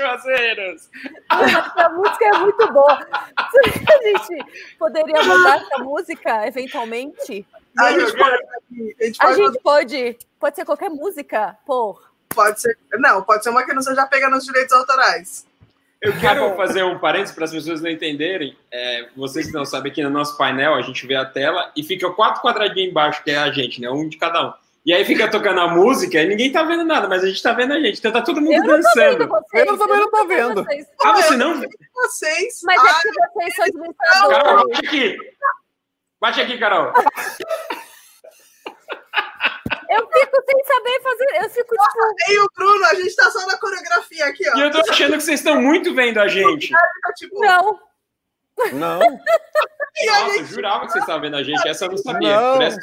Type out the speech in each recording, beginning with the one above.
Juazeiros. Essa música é muito boa. Será que a gente poderia mudar essa música, eventualmente? A gente pode, a gente A pode, gente pode. Pode ser qualquer música, pô. pode ser. Não, pode ser uma que não seja pega nos direitos autorais. Eu quero fazer um parênteses para as pessoas não entenderem. É, vocês que não sabem, aqui no nosso painel a gente vê a tela e fica quatro quadradinhos embaixo, que é a gente, né? Um de cada um. E aí fica tocando a música e ninguém tá vendo nada, mas a gente tá vendo a gente. Então tá todo mundo Eu não tô vendo dançando. vocês. Eu também não tô tô vendo. vocês. Ah, você não? Vocês. Mas ah, é que vocês são Carol, administradores. bate aqui. Bate aqui, Carol. Eu fico sem saber fazer. Eu fico tipo. e o Bruno, a gente tá só na coreografia aqui, ó. E eu tô achando que vocês estão muito vendo a gente. Tá, tipo, Não. Não. Nossa, eu jurava que vocês estavam vendo a gente. Essa eu não sabia. Não. Por essa-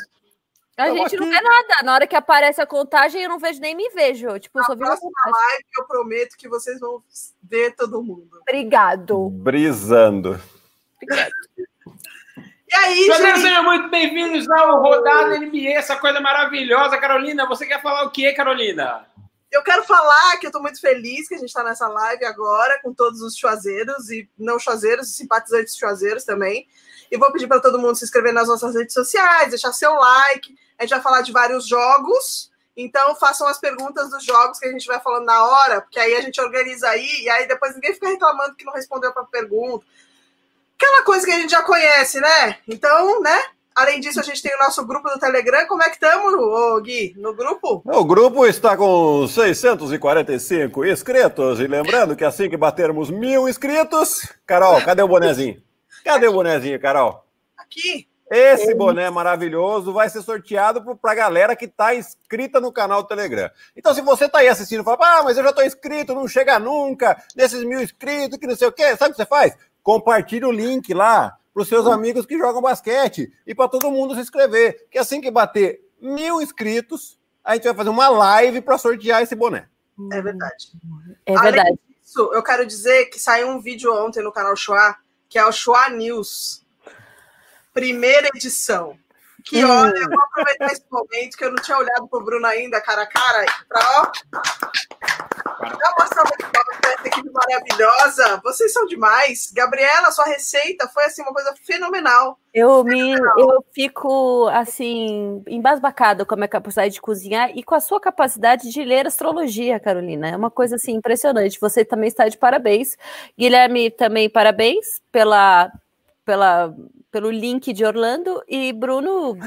A Eu gente não aqui- vê nada. Na hora que aparece a contagem, eu não vejo nem me vejo. Tipo, eu só na vi contagem. live eu prometo que vocês vão ver todo mundo. Obrigado. Brisando. Obrigado. E aí, gente, sejam muito bem-vindos ao Rodada NBA, essa coisa maravilhosa. Carolina, você quer falar o que, Carolina? Eu quero falar que eu tô muito feliz que a gente tá nessa live agora com todos os chuazeiros e não chuazeiros, simpatizantes chuazeiros também. E vou pedir para todo mundo se inscrever nas nossas redes sociais, deixar seu like. A gente vai falar de vários jogos. Então, façam as perguntas dos jogos que a gente vai falando na hora, porque aí a gente organiza aí, e aí depois ninguém fica reclamando que não respondeu para pergunta. Aquela coisa que a gente já conhece, né? Então, né? Além disso, a gente tem o nosso grupo do Telegram. Como é que estamos, Gui? No grupo? O grupo está com 645 inscritos. E lembrando que assim que batermos mil inscritos. Carol, cadê o bonezinho? Cadê o bonezinho, Carol? Aqui. Esse boné maravilhoso vai ser sorteado para a galera que está inscrita no canal do Telegram. Então, se você está aí assistindo e fala, ah, mas eu já estou inscrito, não chega nunca, nesses mil inscritos, que não sei o quê, sabe o que você faz? Compartilha o link lá para os seus amigos que jogam basquete e para todo mundo se inscrever. Que assim que bater mil inscritos, a gente vai fazer uma live para sortear esse boné. É verdade. É Além verdade. disso, eu quero dizer que saiu um vídeo ontem no canal Chua, que é o Chua News. Primeira edição. Que Hum. olha, eu vou aproveitar esse momento que eu não tinha olhado pro Bruno ainda, cara a cara, pra ó. Dá uma salva de palmas pra essa equipe maravilhosa. Vocês são demais. Gabriela, sua receita foi assim uma coisa fenomenal. Eu me eu fico assim embasbacada com a minha capacidade de cozinhar e com a sua capacidade de ler astrologia, Carolina. É uma coisa assim impressionante. Você também está de parabéns. Guilherme também parabéns pela pela pelo link de Orlando e Bruno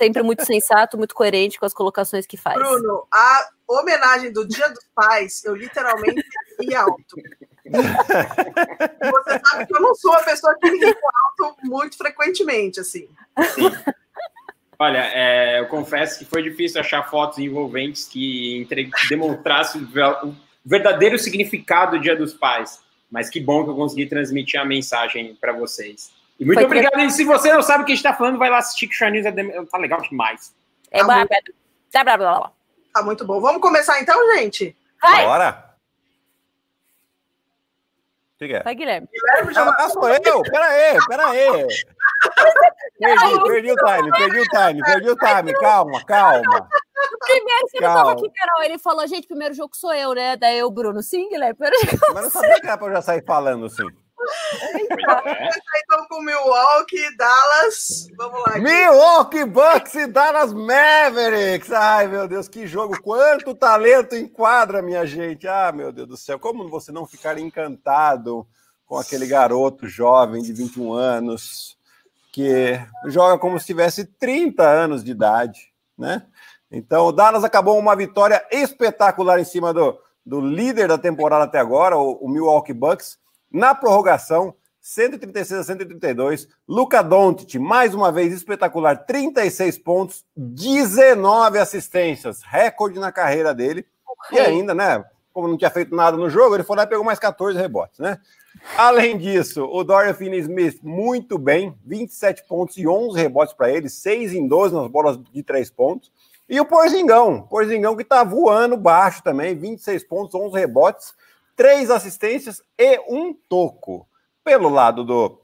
sempre muito sensato, muito coerente com as colocações que faz. Bruno, a homenagem do Dia dos Pais, eu literalmente ri alto. Você sabe que eu não sou uma pessoa que ri alto muito frequentemente, assim. Olha, é, eu confesso que foi difícil achar fotos envolventes que entre- que demonstrassem o ver- o verdadeiro significado do Dia dos Pais. Mas que bom que eu consegui transmitir a mensagem para vocês. E muito Foi obrigado. E se você não sabe o que a gente está falando, vai lá assistir que o Charnews é dem- tá legal demais. É blá, blá, blá, blá, blá, blá. Tá muito bom. Vamos começar então, gente? Vai, Bora! O que, que é? vai, Guilherme. Guilherme já Ah, sou eu! Pera aí, pera aí! Perdi, perdi o time, perdi o time, perdi o time. Calma, calma. Primeiro, você não Calma. tava aqui, Carol. Ele falou, gente, primeiro jogo sou eu, né? Daí eu, Bruno. Sim, Guilherme. Mas não sabia que era pra eu já sair falando assim. É. então com Milwaukee, Dallas. Vamos lá. Milwaukee Bucks e Dallas Mavericks. Ai, meu Deus, que jogo. Quanto talento enquadra, minha gente. Ah, meu Deus do céu. Como você não ficar encantado com aquele garoto jovem de 21 anos que joga como se tivesse 30 anos de idade, né? Então, o Dallas acabou uma vitória espetacular em cima do, do líder da temporada até agora, o, o Milwaukee Bucks, na prorrogação, 136 a 132. Luca Doncic, mais uma vez espetacular, 36 pontos, 19 assistências, recorde na carreira dele. E ainda, né, como não tinha feito nada no jogo, ele foi lá e pegou mais 14 rebotes, né? Além disso, o Dorian Finney-Smith muito bem, 27 pontos e 11 rebotes para ele, 6 em 12 nas bolas de 3 pontos. E o Porzingão, Porzingão que tá voando baixo também, 26 pontos, 11 rebotes, 3 assistências e um toco. Pelo lado do,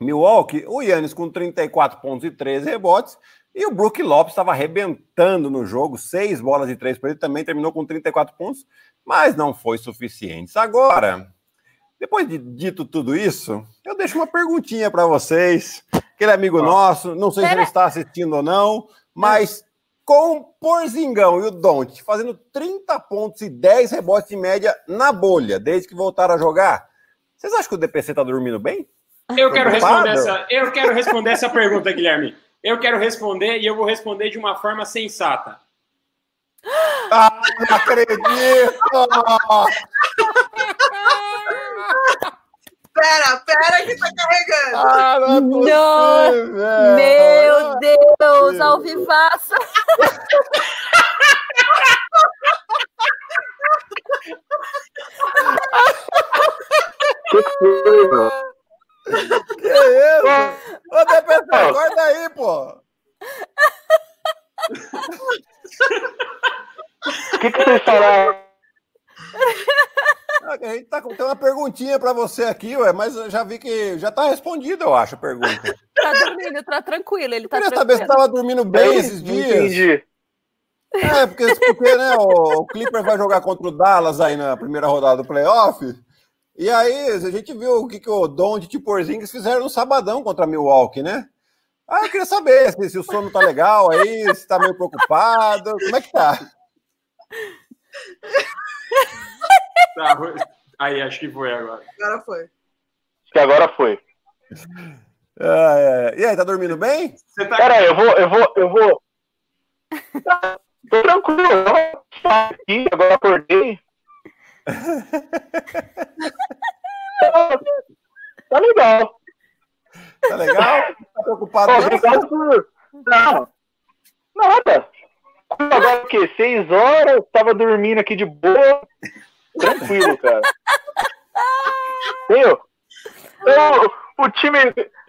Milwaukee, o Yannis com 34 pontos e 13 rebotes, e o Brook Lopes estava arrebentando no jogo, seis bolas de três para ele, também terminou com 34 pontos, mas não foi suficiente. Agora, depois de dito tudo isso, eu deixo uma perguntinha para vocês. Aquele amigo nosso, não sei se ele está assistindo ou não, mas com o Porzingão e o Don't fazendo 30 pontos e 10 rebotes de média na bolha, desde que voltaram a jogar, vocês acham que o DPC está dormindo bem? Eu quero, responder essa, eu quero responder essa pergunta, Guilherme. Eu quero responder e eu vou responder de uma forma sensata. Ah, não acredito! Pera, pera que tá carregando. Ah, não é possível, Meu Deus, ao vivaça. Que foi, mano? Que isso? Ô, DPC, acorda aí, pô! O que, que vocês falaram? Ah, A gente tá com tem uma perguntinha para você aqui, ué, mas eu já vi que já tá respondida, eu acho, a pergunta. Tá dormindo, tá tranquilo, ele Eu tá queria saber se tava dormindo bem esses dias. Entendi. É, porque, porque né, o, o Clipper vai jogar contra o Dallas aí na primeira rodada do playoff. E aí, a gente viu o que, que o Doncic e o Porzingis fizeram no sabadão contra a Milwaukee, né? Ah, eu queria saber se, se o sono tá legal aí, se tá meio preocupado, como é que tá? Tá, aí, acho que foi agora. Agora foi. Acho que agora foi. Ah, é. E aí, tá dormindo bem? Você tá... Pera aí, eu vou, eu vou, eu vou. Tá, Tô tranquilo, eu vou aqui, agora acordei. Tá- legal. Tá legal? Tá preocupado? Pô, não? Obrigado por. Não, nada. Agora o quê? Seis horas, tava dormindo aqui de boa. Tranquilo, cara. Meu, o, o time.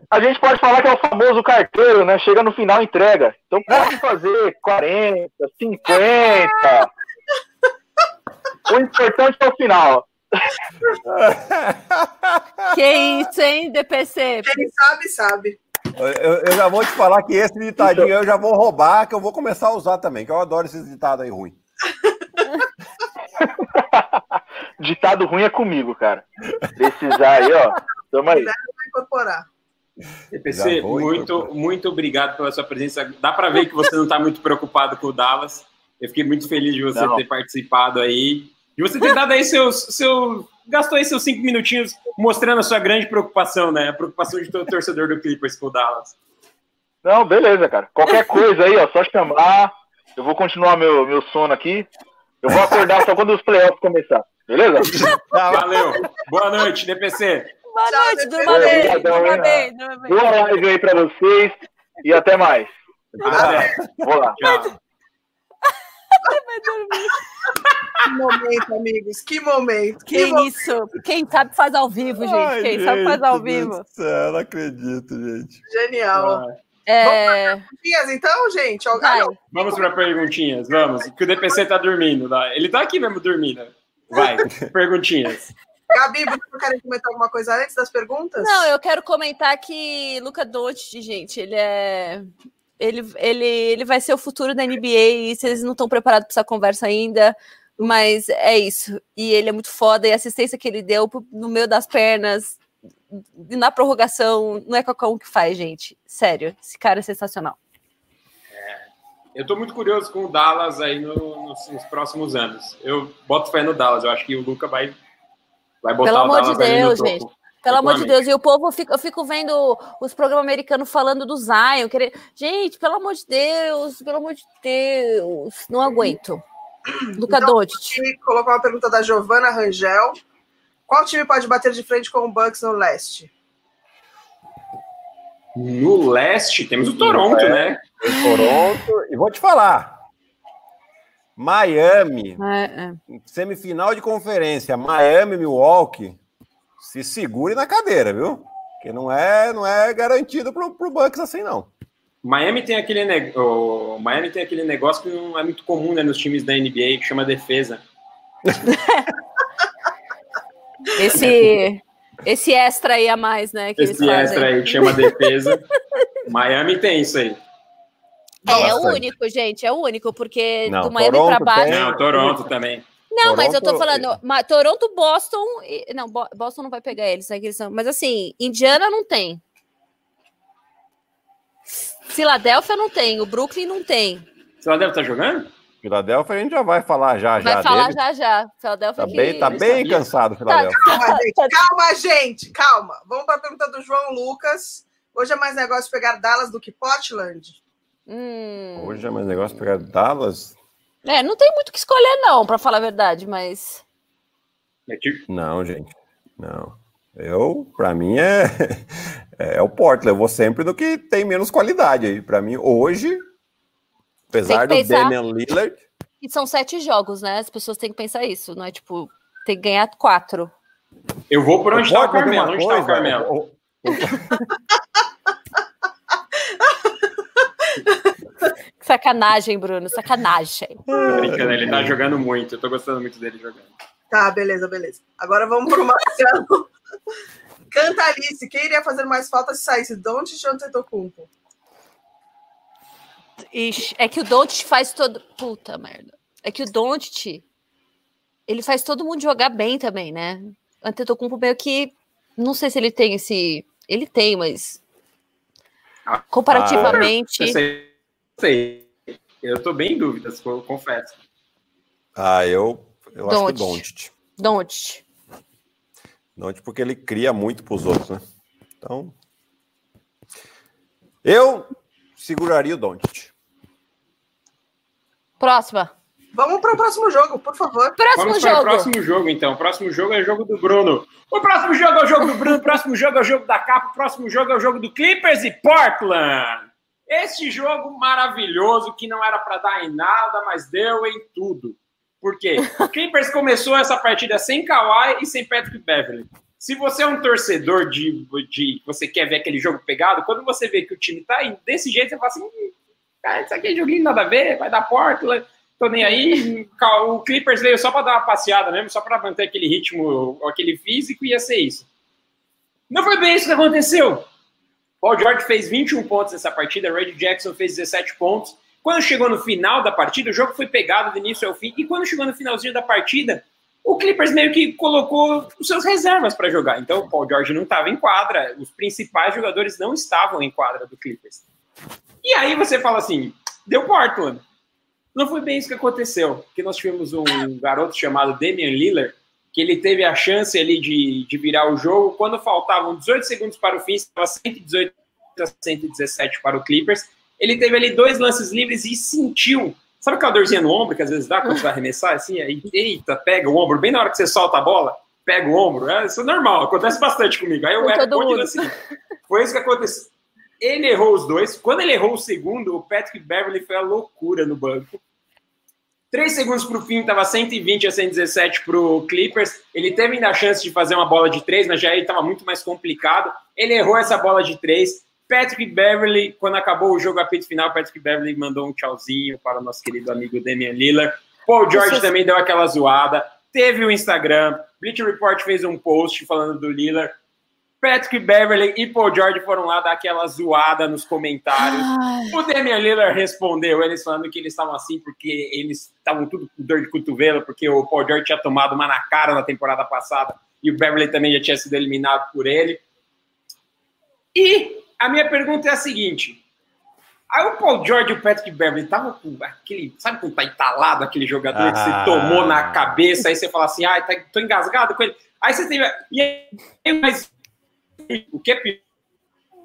A gente pode falar que é o famoso carteiro, né? Chega no final e entrega. Então pode fazer 40, 50. O importante é o final. Que isso, hein, DPC? Quem sabe, sabe. Eu, eu já vou te falar que esse ditadinho eu já vou roubar, que eu vou começar a usar também, que eu adoro esses ditados aí ruins. Ditado ruim é comigo, cara. Precisar aí, ó. Tamo aí. Incorporar. EPC, muito, muito obrigado pela sua presença. Dá para ver que você não está muito preocupado com o Dallas. Eu fiquei muito feliz de você Não. ter participado aí. De você ter dado aí seus, seu, gastou aí seus cinco minutinhos mostrando a sua grande preocupação, né? A preocupação de todo torcedor do Clippers com o Dallas. Não, beleza, cara. Qualquer coisa aí, ó, só chamar. Eu vou continuar meu, meu sono aqui. Eu vou acordar só quando os playoffs começar. Beleza? Valeu. Boa noite, DPC. Boa Tchau, noite, durma bem, durma bem, durma bem. Boa live aí pra vocês e até mais. Até. Vou lá. Tchau. Que momento, amigos. Que momento. Que momento. isso? Quem sabe faz ao vivo, gente. Ai, Quem sabe faz ao gente vivo. céu, não acredito, gente. Genial. É, Perguntinhas, então, gente? Vai. Vamos para perguntinhas, vamos. Que o DPC tá dormindo. Tá? Ele tá aqui mesmo dormindo. Vai, perguntinhas. Gabi, vocês não querem comentar alguma coisa antes das perguntas? Não, eu quero comentar que Luca Doncic, gente, ele é ele, ele, ele vai ser o futuro da NBA e vocês não estão preparados para essa conversa ainda, mas é isso. E ele é muito foda e a assistência que ele deu no meio das pernas na prorrogação não é qualquer um que faz, gente. Sério, esse cara é sensacional. Eu tô muito curioso com o Dallas aí no- nos, nos próximos anos. Eu boto fé no Dallas. Eu acho que o Luca vai, vai botar Pelo o amor de Dallas ali no Deus, topo. gente. Pelo amor de. Deus, e o povo, eu fico, eu fico vendo os programas americanos falando do Zion. Querer... Gente, pelo amor de Deus, pelo amor de Deus, não aguento. Luca Então, Doncic. Colocou uma pergunta da Giovana Rangel. Qual time pode bater de frente com o Bucks no leste? No leste, temos o Toronto, É. né? Em Toronto. E vou te falar. Miami, É, é. semifinal de conferência, Miami, Milwaukee, se segure na cadeira, viu? Porque não é, não é garantido pro, pro Bucks assim, não. Miami tem aquele ne- o Miami tem aquele negócio que não é muito comum né, nos times da NBA, que chama defesa. Esse, Esse extra aí a mais, né? Que Esse extra aí que chama defesa. Miami tem isso aí. É, é, o único, gente, é o único, porque não, do Miami para baixo. Tem. Não, Toronto também. Não, Toronto, mas eu tô falando, mas Toronto, Boston. Não, Boston não vai pegar eles, né, eles são, mas assim, Indiana não tem. Filadélfia não tem, o Brooklyn não tem. Filadélfia tá jogando? Filadélfia a gente já vai falar já vai já. Vai falar dele. já já. Filadélfia tá que... bem, tá bem cansado, Filadélfia. Tá, calma, gente, calma, gente, calma. Vamos para a pergunta do João Lucas. Hoje é mais negócio pegar Dallas do que Portland? Hum. Hoje é mais negócio pegar Dallas? É, não tem muito o que escolher, não, para falar a verdade, mas. É tipo- não, gente. Não. Eu, para mim, é, é o Portland. Eu vou sempre no que tem menos qualidade aí. Para mim, hoje, apesar do Damian Lillard. E são sete jogos, né? As pessoas têm que pensar isso, não é tipo, tem que ganhar quatro. Eu vou por onde está o Carmelo. Onde está o Carmelo? Sacanagem, Bruno, sacanagem. Brincando, ele tá jogando muito. Eu tô gostando muito dele jogando. Tá, beleza, beleza. Agora vamos pro Marcelo. Cantalice, quem iria fazer mais falta se saísse Don't ou Antetokounmpo? Ixi, é que o Don't faz todo... Puta merda. É que o Don't ele faz todo mundo jogar bem também, né? O Antetokounmpo meio que... Não sei se ele tem esse... Ele tem, mas... Comparativamente... Ah, sei sei. Eu tô bem em dúvidas, eu confesso. Ah, eu, eu acho que Don't. Don't. Don't porque ele cria muito para os outros, né? Então, eu seguraria o Don't. Próxima. Vamos para o próximo jogo, por favor. Próximo Vamos jogo. Para o próximo jogo, então. O próximo jogo é o jogo do Bruno. O próximo jogo é o jogo do Bruno. O próximo jogo é o jogo da capa. O próximo jogo é o jogo do Clippers e Portland. Este jogo maravilhoso que não era para dar em nada, mas deu em tudo. Por quê? O Clippers começou essa partida sem Kawhi e sem Patrick Beverly. Se você é um torcedor de, de você quer ver aquele jogo pegado, quando você vê que o time tá desse jeito, você fala assim, cara, isso aqui é joguinho nada a ver, vai dar Portland, tô nem aí. O Clippers veio só para dar uma passeada mesmo, só para manter aquele ritmo, aquele físico, ia ser isso. Não foi bem isso que aconteceu. Paul George fez 21 pontos nessa partida, Red Jackson fez 17 pontos. Quando chegou no final da partida, o jogo foi pegado do início ao fim, e quando chegou no finalzinho da partida, o Clippers meio que colocou os seus reservas para jogar. Então, o Paul George não estava em quadra, os principais jogadores não estavam em quadra do Clippers. E aí você fala assim: deu Portland. Não foi bem isso que aconteceu, porque nós tivemos um garoto chamado Damian Lillard, que ele teve a chance ali de, de virar o jogo. Quando faltavam 18 segundos para o fim, estava 118 a 117 para o Clippers. Ele teve ali dois lances livres e sentiu. Sabe aquela dorzinha no ombro que às vezes dá quando você vai arremessar? Assim, aí, eita, pega o ombro, bem na hora que você solta a bola, pega o ombro. É, isso é normal, acontece bastante comigo. Aí eu era assim. Foi isso que aconteceu. Ele errou os dois. Quando ele errou o segundo, o Patrick Beverly foi a loucura no banco. Três segundos para o fim, estava 120 a 117 para o Clippers. Ele teve ainda a chance de fazer uma bola de três, mas já estava muito mais complicado. Ele errou essa bola de três. Patrick Beverly, quando acabou o jogo apito final, Patrick Beverly mandou um tchauzinho para o nosso querido amigo Damian Lillard. Paul George também deu aquela zoada. Teve o Instagram. Bleach Report fez um post falando do Lillard. Patrick Beverly e Paul George foram lá dar aquela zoada nos comentários. Ai. O Damian Lillard respondeu, eles falando que eles estavam assim porque eles estavam tudo com dor de cotovelo, porque o Paul George tinha tomado uma na cara na temporada passada e o Beverly também já tinha sido eliminado por ele. E a minha pergunta é a seguinte: Aí o Paul George e o Patrick Beverly estavam com aquele, sabe quando tá entalado aquele jogador ah. que você tomou na cabeça, aí você fala assim, ah, tá, tô engasgado com ele. Aí você tem. E aí, mas o que é pior,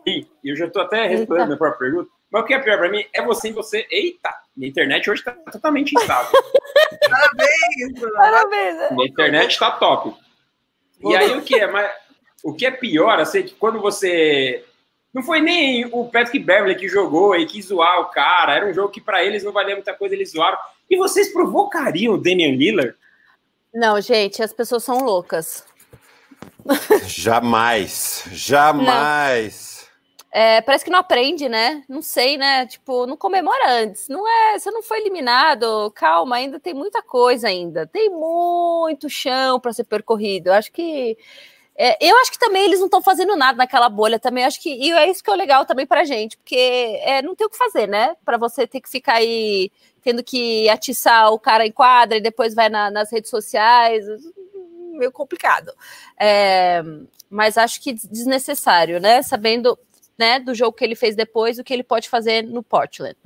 e eu já estou até respondendo a minha própria pergunta, mas o que é pior para mim é você e você. Eita, minha internet hoje está totalmente instável. Parabéns! Parabéns! Minha internet está top. E aí o que é? Mas, o que é pior, assim, que quando você. Não foi nem o Patrick Beverly que jogou e quis zoar o cara. Era um jogo que para eles não valia muita coisa, eles zoaram. E vocês provocariam o Damian Lillard? Não, gente, as pessoas são loucas. Jamais, jamais. É, parece que não aprende, né? Não sei, né? Tipo, não comemora antes. Não é, você não foi eliminado. Calma, ainda tem muita coisa ainda. Tem muito chão para ser percorrido. Eu acho que É, eu acho que também eles não estão fazendo nada naquela bolha também. Acho que e é isso que é legal também pra gente, porque é, não tem o que fazer, né? Para você ter que ficar aí tendo que atiçar o cara em quadra e depois vai na, nas redes sociais. Meio complicado. É, mas acho que desnecessário, né? Sabendo né, do jogo que ele fez depois, o que ele pode fazer no Portland.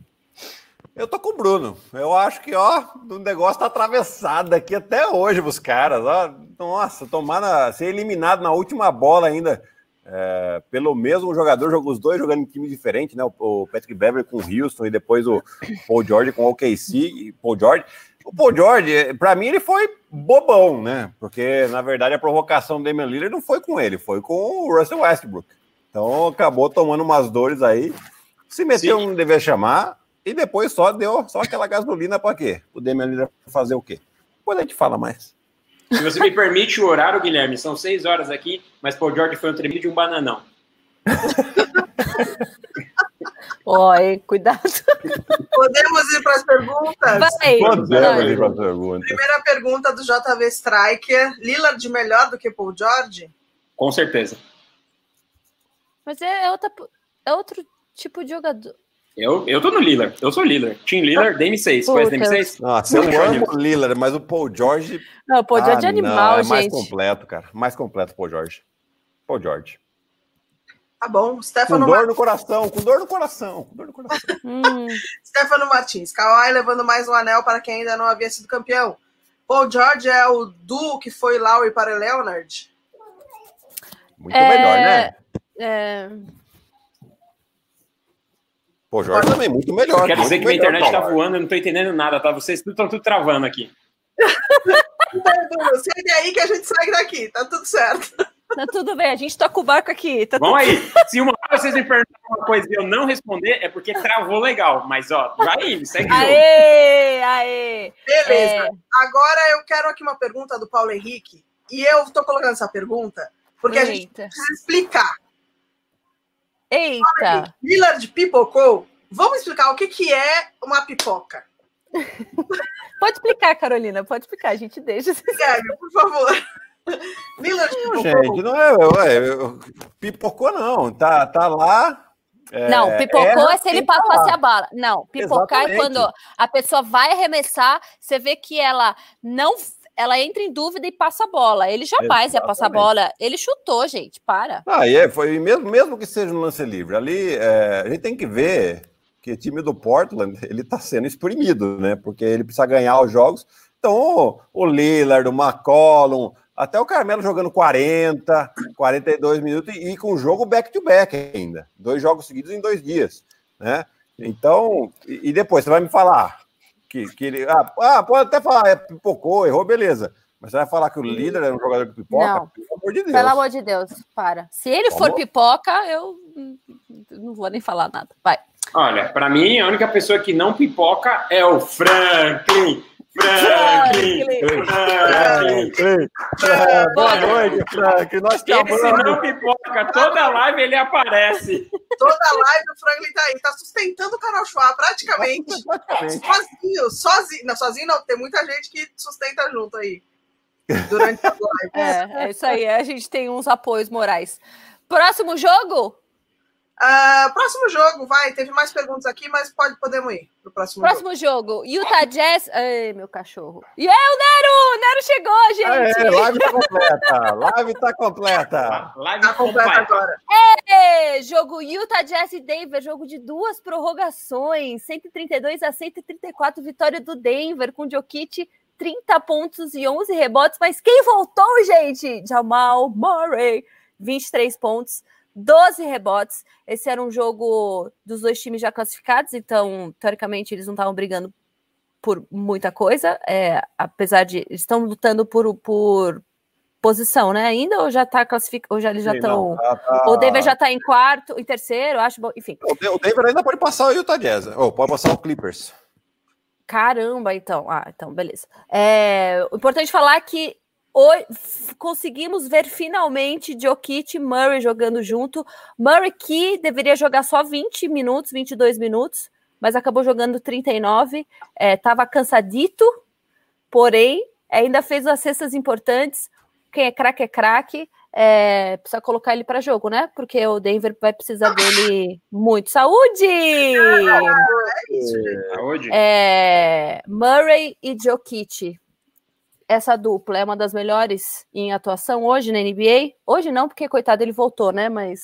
Eu tô com o Bruno. Eu acho que, ó, o negócio tá atravessado aqui até hoje os caras. Ó. Nossa, tomar na, ser eliminado na última bola ainda é, pelo mesmo jogador, jogou os dois jogando em time diferente, né? O, Patrick Beverly com o Houston e depois o Paul George com o OKC Paul George. O Paul George, para mim, ele foi bobão, né? Porque, na verdade, a provocação do Damian Lillard não foi com ele, foi com o Russell Westbrook. Então, acabou tomando umas dores aí, se meteu Sim. não devia chamar, e depois só deu só aquela gasolina para quê? O Damian Lillard fazer o quê? Depois a gente fala mais. Se você me permite o horário, Guilherme, são seis horas aqui, mas Paul George foi um tremido de um bananão. Oi, cuidado. Podemos ir para as perguntas? Vai. Podemos ir para as perguntas. Primeira pergunta do JV Striker. Lillard melhor do que Paul George? Com certeza. Mas é, é, outra, é outro tipo de jogador. Eu, eu tô no Lillard. Eu sou Lillard. Team Lillard, Dame 6. Conhece Dame 6? Nossa, eu amo o Lillard, mas o Paul George. Não, o Paul George é ah, é animal, não, é mais completo, cara. Mais completo o Paul George. Paul George. Tá bom. Stefano com dor no coração, com dor no coração. Com dor no coração. hum. Stefano Martins. Kawhi levando mais um anel para quem ainda não havia sido campeão. Paul George é o duo que foi Lowry para Leonard? Muito é... melhor, né? É... Pô, Jorge também, muito melhor. Quer dizer que minha internet tá voando, eu não tô entendendo nada, tá? Vocês estão tudo travando aqui. Segue aí que a gente sai daqui, tá tudo certo. Tá tudo bem, a gente toca o barco aqui. Tá Vamos tudo... aí. Se uma hora vocês me perguntarem uma coisa e eu não responder, é porque travou legal. Mas, ó, vai indo, segue Aê, aê. Beleza. É... Agora eu quero aqui uma pergunta do Paulo Henrique. E eu tô colocando essa pergunta porque Eita. a gente precisa explicar Eita! Lillard pipocou. Vamos explicar o que, que é uma pipoca. pode explicar, Carolina, pode explicar, a gente deixa. Sério, por favor. Gente, não é, ué, pipocou não, tá, tá lá... É, não, pipocou é, é se ele passasse a bala. Não, pipocar Exatamente. é quando a pessoa vai arremessar, você vê que ela não ela entra em dúvida e passa a bola. Ele jamais Exatamente. ia passar a bola. Ele chutou, gente, para. Ah, é, foi mesmo, mesmo que seja no lance livre. Ali, é, a gente tem que ver que o time do Portland, ele tá sendo exprimido, né? Porque ele precisa ganhar os jogos. Então, o Lillard, o McCollum, até o Carmelo jogando 40, 42 minutos e, e com o jogo back-to-back -back ainda. Dois jogos seguidos em dois dias, né? Então, e, e depois você vai me falar, que, que ele. Ah, ah, pode até falar, é, pipocou, errou, beleza. Mas você vai falar que o líder é um jogador que pipoca? Não. Pelo amor de Deus. Pelo amor de Deus, para. Se ele for pipoca, eu não vou nem falar nada. Vai. Olha, para mim, a única pessoa que não pipoca é o Franklin. Franklin! Franklin! Boa noite, Franklin. Nós te amamos. Esse não pipoca, toda live ele aparece. Toda live o Franklin tá aí, tá sustentando o canal Chua praticamente. sozinho, sozinho. Não, sozinho não, tem muita gente que sustenta junto aí. Durante a live. É, é isso aí, a gente tem uns apoios morais. Próximo jogo? Uh, próximo jogo, vai. Teve mais perguntas aqui, mas pode, podemos ir pro próximo, próximo jogo. jogo. Utah Jazz. Ai, meu cachorro. E é o Nero! O Nero chegou, gente! É, live tá completa. live tá completa. Live tá completa agora. É, jogo Utah Jazz e Denver. Jogo de duas prorrogações. 132 a 134. Vitória do Denver com Jokic. 30 pontos e 11 rebotes. Mas quem voltou, gente? Jamal Murray. 23 pontos. 12 rebotes. Esse era um jogo dos dois times já classificados, então, teoricamente, eles não estavam brigando por muita coisa, é, apesar de. Eles estão lutando por, por posição, né? Ainda ou já está classificado, ou já eles já estão. Tá, tá... O Denver já está em quarto, em terceiro, acho bom, enfim. O Denver ainda pode passar o Utah Jazz, ou pode passar o Clippers. Caramba, então. Ah, então, beleza. É, o importante falar é que Hoje, conseguimos ver finalmente Jokic e Murray jogando junto. Murray que deveria jogar só 20 minutos, 22 minutos, mas acabou jogando 39. Estava é, cansadito, porém ainda fez as cestas importantes. Quem é craque é craque. é, precisa colocar ele para jogo, né? Porque o Denver vai precisar dele muito. Saúde! É. Saúde. É, Murray e Jokic. Essa dupla é uma das melhores em atuação hoje na NBA? Hoje não, porque coitado ele voltou, né? Mas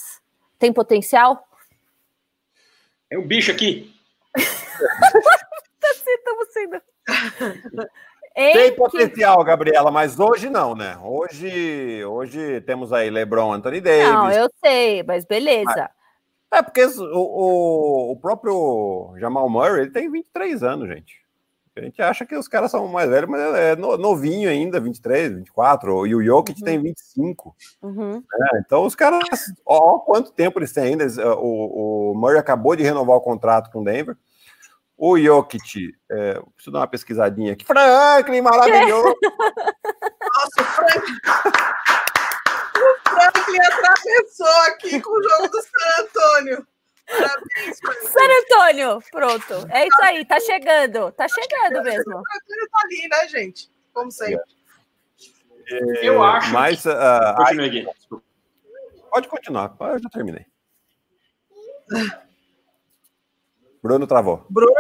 tem potencial? É um bicho aqui. Estamos sendo. Tem potencial, Gabriela, mas hoje não, né? Hoje, hoje temos aí LeBron Anthony Davis. Não, eu sei, mas beleza. É porque o, o, o próprio Jamal Murray ele tem 23 anos, gente. A gente acha que os caras são mais velhos, mas ele é no- novinho ainda, 23, 24. E o Jokic Uhum. tem 25. Uhum. né? Então os caras, ó, ó quanto tempo eles têm ainda. Ó, O, o Murray acabou de renovar o contrato com o Denver. O Jokic, é, preciso dar uma pesquisadinha aqui. Franklin, maravilhoso. Nossa, o Frank. O Franklin atravessou aqui com o jogo do San Antônio. Parabéns. San Antônio, pronto. É isso aí, tá chegando. Tá chegando mesmo. O tá ali, né, gente? Como sempre. Eu acho. Mas ah, Continue aqui. Desculpa. pode continuar, eu já terminei. Bruno travou. Bruno,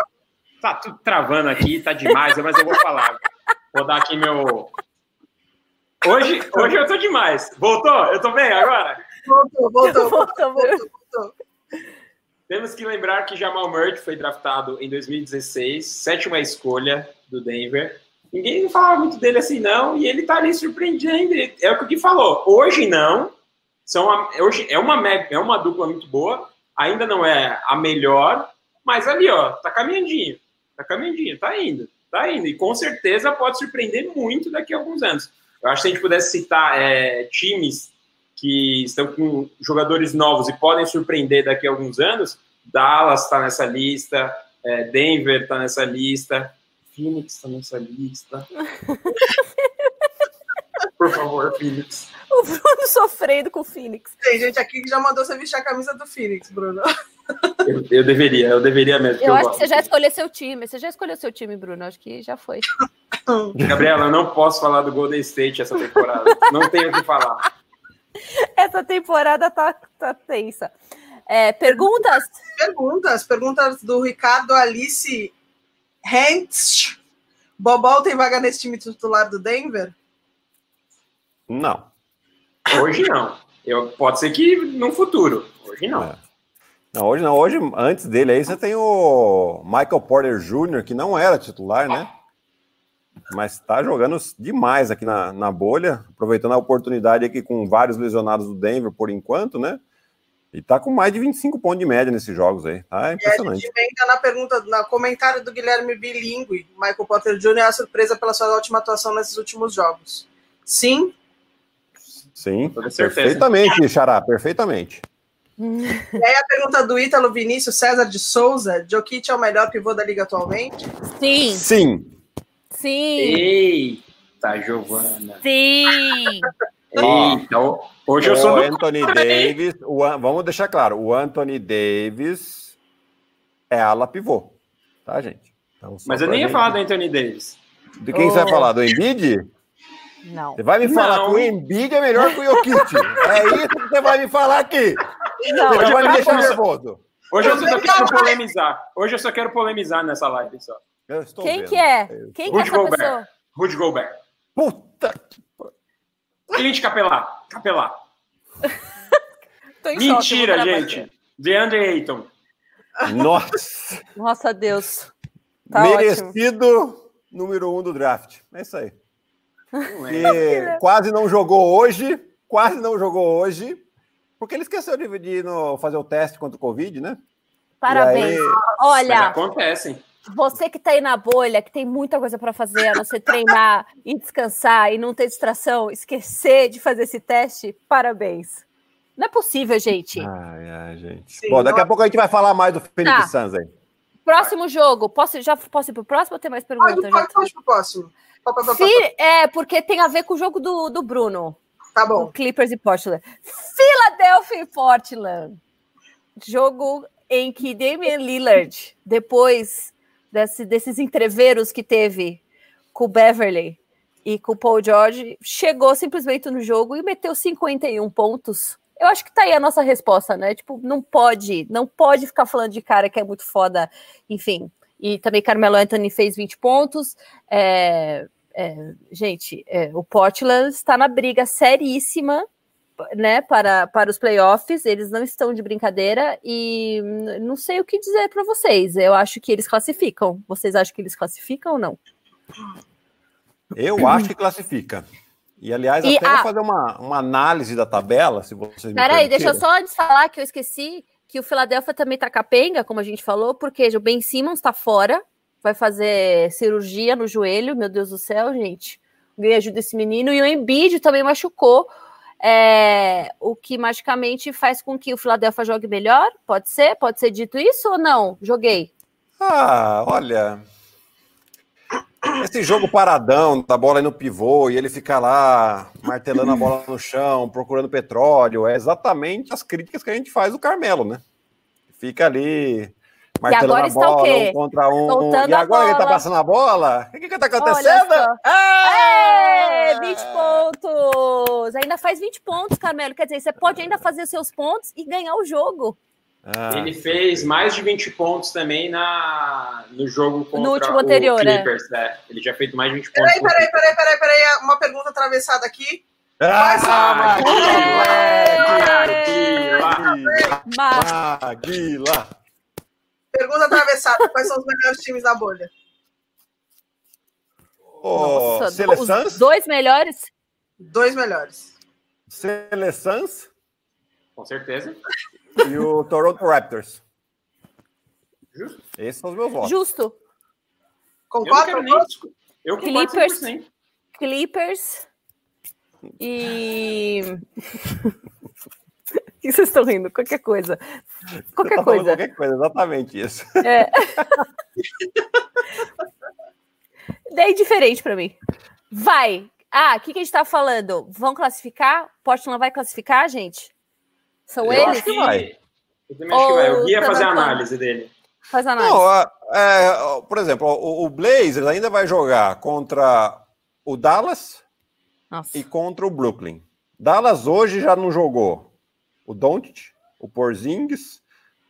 Tá tudo travando aqui, tá demais, mas eu vou falar. Vou dar aqui meu. Hoje, hoje eu tô demais. Voltou? Eu tô bem agora? voltou, voltou, voltou, Voltou, voltou, voltou. Temos que lembrar que Jamal Murray foi draftado em 2016, sétima escolha do Denver. Ninguém falava muito dele assim, não, e ele tá ali surpreendendo. É o que o Gui falou. Hoje não. São a- hoje é uma, é uma dupla muito boa. Ainda não é a melhor, mas ali, ó, tá caminhandinho. Tá caminhandinho, tá indo. Tá indo. E com certeza pode surpreender muito daqui a alguns anos. Eu acho que se a gente pudesse citar é, times que estão com jogadores novos e podem surpreender daqui a alguns anos, Dallas está nessa lista, é, Denver está nessa lista, Phoenix está nessa lista. Por favor, Phoenix. O Bruno sofrendo com o Phoenix. Tem gente aqui que já mandou você vestir a camisa do Phoenix, Bruno. Eu, eu deveria, eu deveria mesmo. porque Eu acho que gosto. você já escolheu seu time. Você já escolheu seu time, Bruno. Acho que já foi. Gabriela, eu não posso falar do Golden State essa temporada. Não tenho o que falar. Essa temporada tá, tá tensa. É, perguntas? Perguntas. Perguntas do Ricardo Alice Hentz. Bobol tem vaga nesse time titular do Denver? Não. Hoje não. Eu, pode ser que no futuro. Hoje não. É. Não, hoje não. Hoje, antes dele aí, você tem o Michael Porter Jr., que não era titular, né? Mas tá jogando demais aqui na, na bolha, aproveitando a oportunidade aqui com vários lesionados do Denver por enquanto, né? E tá com mais de 25 pontos de média nesses jogos aí. Tá E a impressionante. gente emenda na pergunta, no comentário do Guilherme Bilingue. Michael Potter Jr. é a surpresa pela sua ótima atuação nesses últimos jogos. Sim, Sim, perfeitamente, Xará, perfeitamente. E aí a pergunta do Ítalo Vinícius César de Souza: Jokic é o melhor pivô da liga atualmente? Sim, Sim. Sim, Eita, Giovana. sim. Eita, ho- hoje eu sou o do Anthony Davis, o vamos deixar claro, o Anthony Davis é ala pivô, tá, gente? Então, Mas eu nem ia gente- falar do Anthony Davis. De quem você vai Oh. falar? Do Embiid? Não. Você vai me falar Não. que o Embiid é melhor que o Jokic. É isso que você vai me falar aqui. Não, Você vai me eu deixar nervoso. Hoje eu só quero polemizar. Hoje eu só quero polemizar nessa live só. Eu estou Quem vendo. que é? Quem que é Rudy essa Gobert. pessoa? Rudy Gobert. Puta. Clint Capelar. Capelar. Tô em choque, Mentira, gente. DeAndre Ayton. Nossa. Nossa, Deus. Tá ótimo. merecido número um do draft. É isso aí. Não é. Que quase não jogou hoje. Quase não jogou hoje. Porque ele esqueceu de, de ir no- fazer o teste contra o Covid, né? Parabéns. Aí- Mas Olha, acontecem. Você que tá aí na bolha, que tem muita coisa para fazer, a não ser treinar e descansar e não ter distração, esquecer de fazer esse teste, parabéns. Não é possível, gente. Ai, ai, gente. Sim, Bom, daqui a pouco a gente vai falar mais do Felipe Tá. Sanz aí. Próximo jogo. Posso, já posso ir pro próximo ou tem mais Pode, perguntas? pode, pode pro próximo. Pá, pá, pá, pá, Fi- é, porque tem a ver com o jogo do, do Bruno. Tá bom. Clippers e Portland. Philadelphia e Portland. Jogo em que Damian Lillard, depois desse- desses entreveros que teve com o Beverly, e com o Paul George, chegou simplesmente no jogo e meteu 51 pontos. Eu acho que tá aí a nossa resposta, né? Tipo, não pode, não pode ficar falando de cara que é muito foda, enfim. E também Carmelo Anthony fez 20 pontos. É, é, gente, é, o Portland está na briga seríssima né, para, para os playoffs, eles não estão de brincadeira e não sei o que dizer para vocês. Eu acho que eles classificam. Vocês acham que eles classificam ou não? Eu acho que classifica. E, aliás, E até a- vou fazer uma, uma análise da tabela, se vocês Peraí, deixa eu só antes falar que eu esqueci que o Philadelphia também tá capenga, como a gente falou, porque o Ben Simmons tá fora, vai fazer cirurgia no joelho, meu Deus do céu, gente. Alguém ajuda esse menino. E o Embiid também machucou, é, o que magicamente faz com que o Philadelphia jogue melhor? Pode ser? Pode ser dito isso ou não? Joguei. Ah, olha. Esse jogo paradão, da bola no pivô, e ele fica lá martelando a bola no chão, procurando petróleo, é exatamente as críticas que a gente faz do Carmelo, né? Fica ali martelando agora a está o bola, quê? um contra um. Soltando e agora ele tá bola. passando a bola, o que que tá Olha acontecendo? só. É! É, 20 pontos! Ainda faz 20 pontos, Carmelo. Quer dizer, você pode ainda fazer seus pontos e ganhar o jogo. Ah, Ele fez mais de 20 pontos também na, no jogo contra último o anterior, é. Clippers. né? Ele já fez mais de 20 pontos. Peraí, peraí, peraí, peraí, peraí. Uma pergunta atravessada aqui. Ah, Maguila! Mas Maguila! Pergunta atravessada. Quais são os melhores times da bolha? Nossa, Seleçãs? os dois melhores. Dois melhores. Seleçãs Com certeza. e o Toronto Raptors. Justo. Esses são os meus votos. Justo. Eu Concorda? quero nem Eu concordo Clippers. 100%. Clippers. E. O que vocês estão rindo? Qualquer coisa. Qualquer Tá coisa. Qualquer coisa, exatamente isso. É. Daí diferente pra mim. Vai. Ah, o que, que a gente tá falando? Vão classificar? Portland vai classificar, gente? São Eu eles? acho que vai. Eu também acho que vai. Eu Ou ia fazer a análise dele. Faz análise. Não, a- é, por exemplo, o, o Blazers ainda vai jogar contra o Dallas Nossa. e contra o Brooklyn. Dallas hoje já não jogou o Doncic, o Porzingis,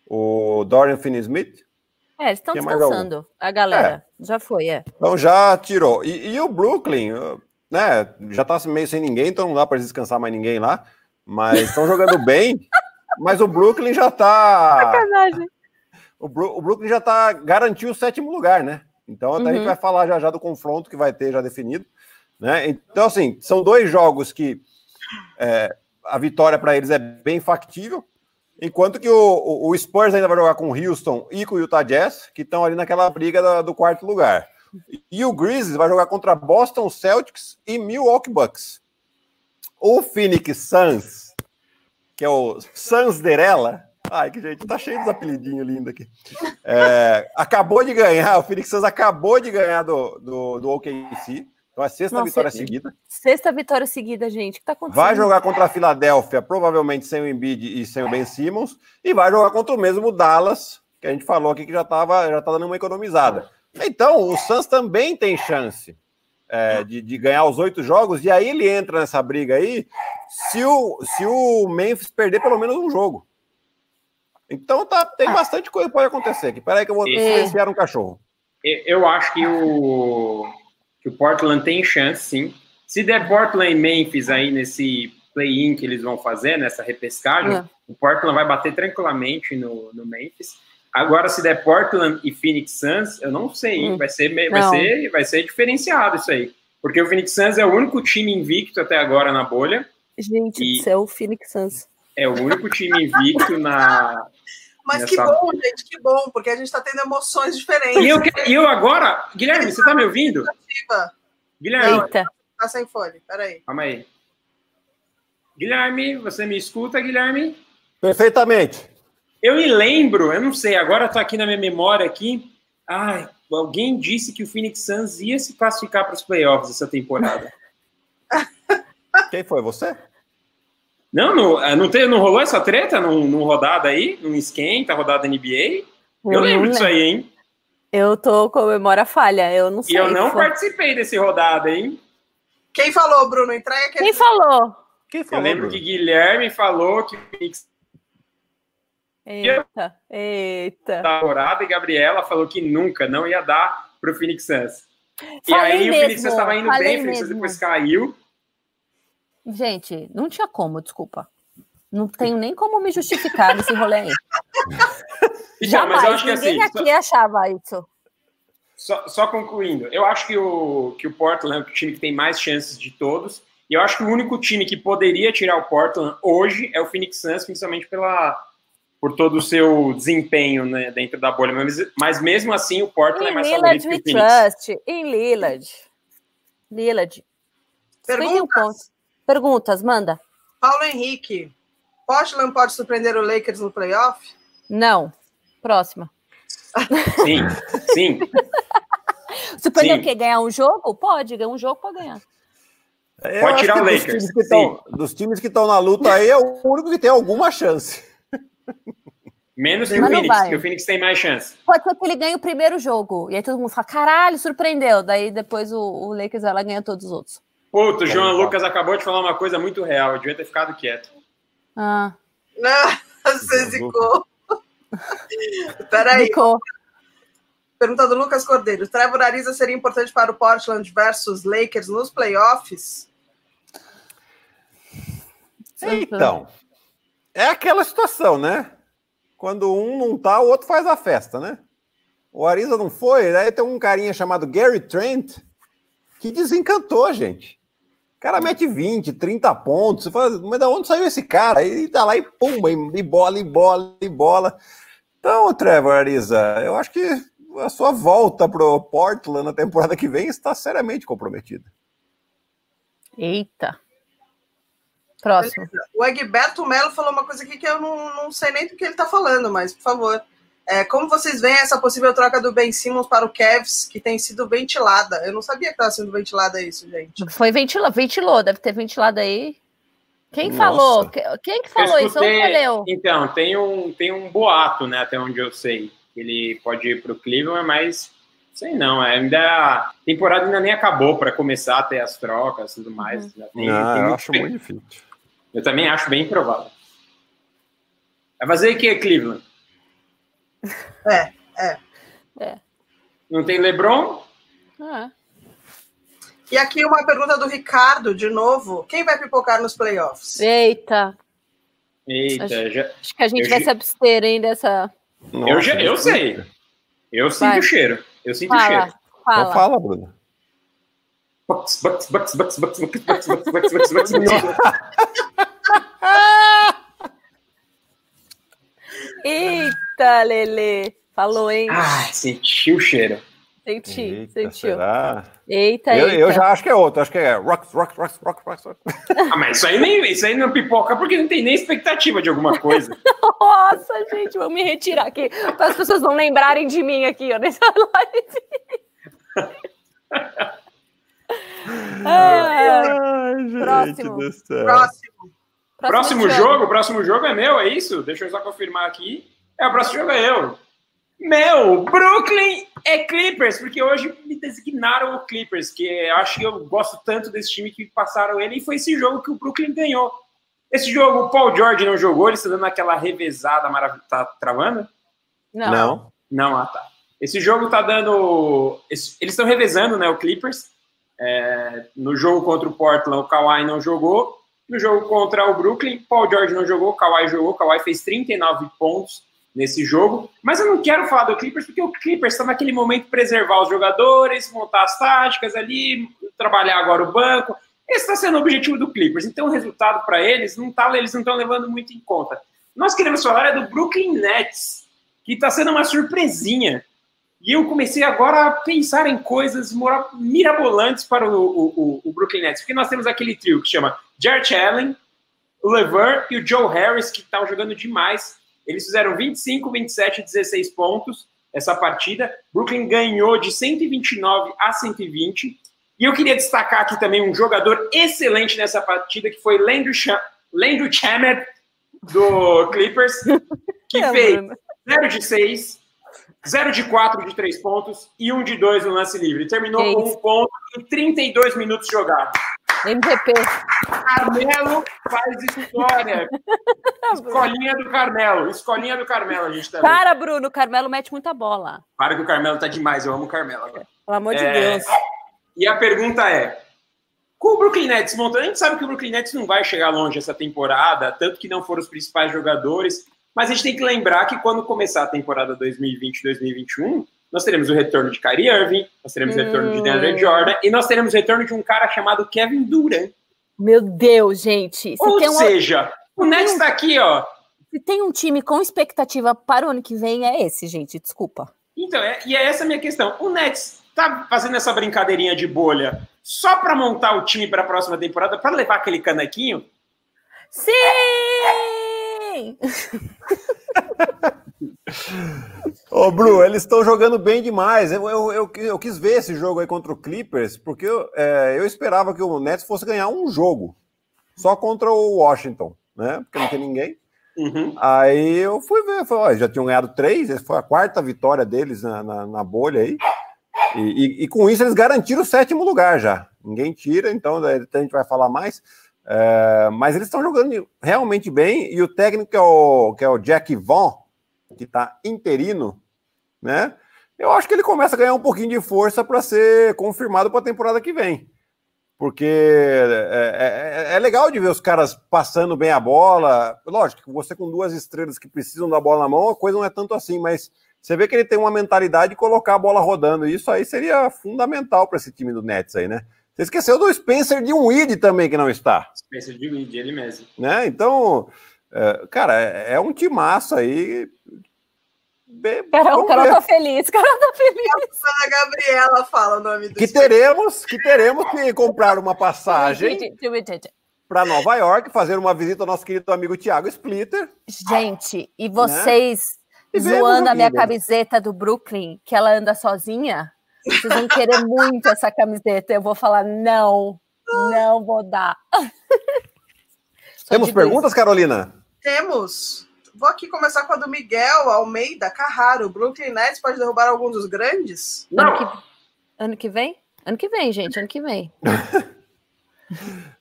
o Dorian Finney-Smith, É, estão descansando. A galera. Já foi, é. então já tirou. E, e o Brooklyn, né, já tá meio sem ninguém, então não dá para descansar mais ninguém lá, mas estão jogando bem. Mas o Brooklyn já tá Sacanagem. o, Bru- o Brooklyn já tá garantiu o sétimo lugar, né? Então até a gente Uhum. vai falar já já do confronto que vai ter já definido, né? Então assim são dois jogos que é, a vitória para eles é bem factível, enquanto que o, o- Spurs ainda vai jogar com o Houston e com o Utah Jazz, que estão ali naquela briga da- do quarto lugar. E o Grizzlies vai jogar contra Boston Celtics e Milwaukee Bucks. O Phoenix Suns, que é o Suns Derela, ai que gente, tá cheio dos apelidinhos lindos aqui. É, acabou de ganhar, o Phoenix Suns acabou de ganhar do, do, do OKC, então é a sexta Nossa, vitória seguida. Sexta vitória seguida, gente. O que tá acontecendo? Vai jogar contra a Filadélfia, provavelmente sem o Embiid e sem o Ben Simmons, e vai jogar contra o mesmo Dallas, que a gente falou aqui que já estava já tá dando uma economizada. Então, o Suns também tem chance é, de, de ganhar os oito jogos, e aí ele entra nessa briga aí se o, se o Memphis perder pelo menos um jogo. Então tá, tem bastante coisa que pode acontecer aqui. Peraí que eu vou É. silenciar um cachorro. Eu- Eu acho que o, que o Portland tem chance, sim. Se der Portland e Memphis aí nesse play-in que eles vão fazer, nessa repescagem, É. o Portland vai bater tranquilamente no, no Memphis. Agora, se der Portland e Phoenix Suns, eu não sei, hein? Hum. vai, ser, vai, Não. ser, vai ser diferenciado isso aí. Porque o Phoenix Suns é o único time invicto até agora na bolha, Gente E- do céu, o Phoenix Suns. é o único time invicto na, Mas que Nessa- bom, gente, que bom, porque a gente está tendo emoções diferentes. E eu, que- e eu agora, Guilherme, você tá me ouvindo? Guilherme, Eita. Tá sem fone, peraí. calma aí. Guilherme, você me escuta, Guilherme? Perfeitamente. Eu me lembro, eu não sei, agora tá aqui na minha memória aqui. Ai, alguém disse que o Phoenix Suns ia se classificar para os playoffs essa temporada. Quem foi você? Não, não, eh, não, te- não rolou essa treta num, num rodada aí? Num esquenta, rodada NBA? Eu lembro disso aí, hein? Eu tô com a memória falha, eu não E sei. eu não foi- participei desse rodada, hein? Quem falou, Bruno? Entrega aquele. Quem falou? Quem Eu falou? lembro Bruno? que Guilherme falou que o Phoenix Eita, eita. temporada e Gabriela falou que nunca, não ia dar pro Phoenix Suns. E Falei aí o Phoenix mesmo, Suns estava indo bem, o Phoenix Suns mesmo. depois caiu. Gente, não tinha como, desculpa. Não tenho nem como me justificar nesse rolê aí. Então, mas eu acho que ninguém assim, aqui achava isso. Só, só concluindo, eu acho que o, que o Portland é o time que tem mais chances de todos. E eu acho que o único time que poderia tirar o Portland hoje é o Phoenix Suns, principalmente pela, por todo o seu desempenho né, dentro da bolha. Mas, mas mesmo assim, o Portland é Em mais Lillard favorito que we o Phoenix. trust. Em Lillard. Lillard. 51 Perguntas? Perguntas, manda. Paulo Henrique. Portland pode surpreender o Lakers no playoff? Não. Próxima. Sim, sim. Se perder Sim. o quê? Ganhar um jogo? Pode, ganhar um jogo pode ganhar. Eu Pode tirar que o dos Lakers, times que tão- dos times que estão na luta aí, é o único que tem alguma chance. Menos que Mas o Phoenix, vai. que o Phoenix tem mais chance. Pode ser que ele ganhe o primeiro jogo. E aí todo mundo fala, caralho, surpreendeu. Daí depois o, o Lakers vai lá e ganha todos os outros. Puto, o João Vamos lá. Lucas acabou de falar uma coisa muito real. Eu devia ter ficado quieto. Ah, Não, você zicou. Peraí. ficou. Pergunta do Lucas Cordeiro. Trevor Ariza seria importante para o Portland versus Lakers nos playoffs? Então, é aquela situação, né? Quando um não tá, o outro faz a festa, né? O Ariza não foi, aí tem um carinha chamado Gary Trent que desencantou, gente. O cara mete 20, 30 pontos. Você fala, mas da onde saiu esse cara? Aí tá lá e pumba, e bola, e bola, e bola. Então, Trevor Ariza, eu acho que a sua volta pro Portland na temporada que vem está seriamente comprometida. Eita. Próximo. O Egberto Melo falou uma coisa aqui que eu não, não sei nem do que ele está falando, mas, por favor. É, como vocês veem essa possível troca do Ben Simmons para o Cavs, que tem sido ventilada? Eu não sabia que estava sendo ventilada isso, gente. Foi ventilou, ventilou, deve ter ventilado aí. Quem Nossa. falou? Que- Quem que falou Eu isso? Onde escutei- leu? Então, tem um, tem um boato, né, até onde eu sei. Ele pode ir para o Cleveland, mas sei não. Ainda a temporada ainda nem acabou para começar a ter as trocas e tudo mais. Uhum. Já tem- Ah, tem eu acho tempo. muito difícil. Eu também acho bem provável. Vai fazer o que, Cleveland? É, é. É. Não tem LeBron? Ah, E aqui uma pergunta do Ricardo, de novo. Quem vai pipocar nos playoffs? eita, Eita, Acho- já, acho que a gente Eu vai gi- se abster, hein, dessa. eu, já, eu sei. Eu sinto Vai. o cheiro. Eu sinto o Fala, cheiro. Então fala. fala, Bruno. Bucks, Eita, Lele! Falou, hein? Ah, senti o cheiro. Senti, eita, sentiu. Será? Eita, eu, eita. eu já acho que é outro, acho que é Rock, Rock, Rock, Rock, Rock. Ah, mas isso aí, nem, isso aí não pipoca porque não tem nem expectativa de alguma coisa. Nossa, gente, vou me retirar aqui para as pessoas não lembrarem de mim aqui, ó, nessa live. Ai, próximo. próximo. Próximo, próximo jogo, próximo jogo é meu, é isso? Deixa eu só confirmar aqui. É, o próximo jogo é eu. Meu, Brooklyn é Clippers, porque hoje me designaram o Clippers, que eu acho que eu gosto tanto desse time que passaram ele, e foi esse jogo que o Brooklyn ganhou. Esse jogo, o Paul George não jogou, ele está dando aquela revezada maravilhosa. Tá travando? Não. Não. Não, ah tá. Esse jogo tá dando. Eles estão revezando, né? O Clippers. É, no jogo contra o Portland, o Kawhi não jogou. No jogo contra o Brooklyn, Paul George não jogou, o Kawhi jogou. O Kawhi fez 39 pontos nesse jogo. Mas eu não quero falar do Clippers, porque o Clippers está naquele momento preservar os jogadores, montar as táticas ali, trabalhar agora o banco. Esse está sendo o objetivo do Clippers. Então, o resultado para eles, não tá, eles não estão levando muito em conta. Nós queremos falar é do Brooklyn Nets, que está sendo uma surpresinha. E eu comecei agora a pensar em coisas mirabolantes para o, o- o- Brooklyn Nets, porque nós temos aquele trio que chama Jarrett Allen, o e o Joe Harris, que estão jogando demais. Eles fizeram 25, 27 e 16 pontos essa partida. Brooklyn ganhou de 129 a 120. E eu queria destacar aqui também um jogador excelente nessa partida, que foi Landry, Cha Landry Shamet, do Clippers, que É, fez Bruno. 0 de 6, 0 de 4 de 3 pontos e 1 de 2 no lance livre. Terminou Que com isso. um ponto em 32 minutos jogados. MVP. Carmelo faz história. Escolinha do Carmelo. Escolinha do Carmelo, a gente tá Para, Bruno, o Carmelo mete muita bola. Para que o Carmelo tá demais. Eu amo o Carmelo agora. Pelo amor de É, Deus. E a pergunta é: com o Brooklyn Nets montando, a gente sabe que o Brooklyn Nets não vai chegar longe essa temporada, tanto que não foram os principais jogadores, mas a gente tem que lembrar que quando começar a temporada 2020-2021, nós teremos o retorno de Kyrie Irving, nós teremos o retorno de DeAndre Jordan e nós teremos o retorno de um cara chamado Kevin Durant. Meu Deus, gente. Ou um, seja, o Nets tá aqui, ó. se tem um time com expectativa para o ano que vem, é esse, gente. Desculpa. Então, é, e é essa a minha questão. O Nets tá fazendo essa brincadeirinha de bolha só para montar o time para a próxima temporada, para levar aquele canequinho? Sim! Ô, Bru, eles estão jogando bem demais. Eu, eu, eu, eu quis ver esse jogo aí contra o Clippers, porque eu, é, eu esperava que o Nets fosse ganhar um jogo. Só contra o Washington, né? Porque não tem ninguém. Uhum. Aí eu fui ver, falei, ó, já tinham ganhado três, foi a quarta vitória deles na, na, na bolha aí. E, e- e com isso eles garantiram o sétimo lugar já. Ninguém tira, então daí a gente vai falar mais. É, mas eles estão jogando realmente bem, e o técnico que é o, que é o Jack Vaughn, que está interino, né? Eu acho que ele começa a ganhar um pouquinho de força para ser confirmado para a temporada que vem. Porque é, é- é legal de ver os caras passando bem a bola. Lógico que você com duas estrelas que precisam da bola na mão, a coisa não é tanto assim, mas você vê que ele tem uma mentalidade de colocar a bola rodando. E isso aí seria fundamental para esse time do Nets aí, né? Você esqueceu do Spencer de um Weed também que não está Spencer de Weed, ele mesmo. né? Então, é, cara, é, é um timaço aí. Carol, vamos Carol tá feliz. Carol tá feliz. A Gabriela fala o nome do que teremos que teremos que comprar uma passagem para Nova York, fazer uma visita ao nosso querido amigo Thiago Splitter. Gente, e vocês E vemos zoando a a minha camiseta do Brooklyn, que ela anda sozinha? Vocês vão querer muito essa camiseta. Eu vou falar, não, não vou dar. Temos perguntas, Carolina? Temos. Vou aqui começar com a do Miguel Almeida Carraro. Brooklyn Nets pode derrubar algum dos grandes? Ano Não, que, ano que vem? Ano que vem, gente, ano que vem.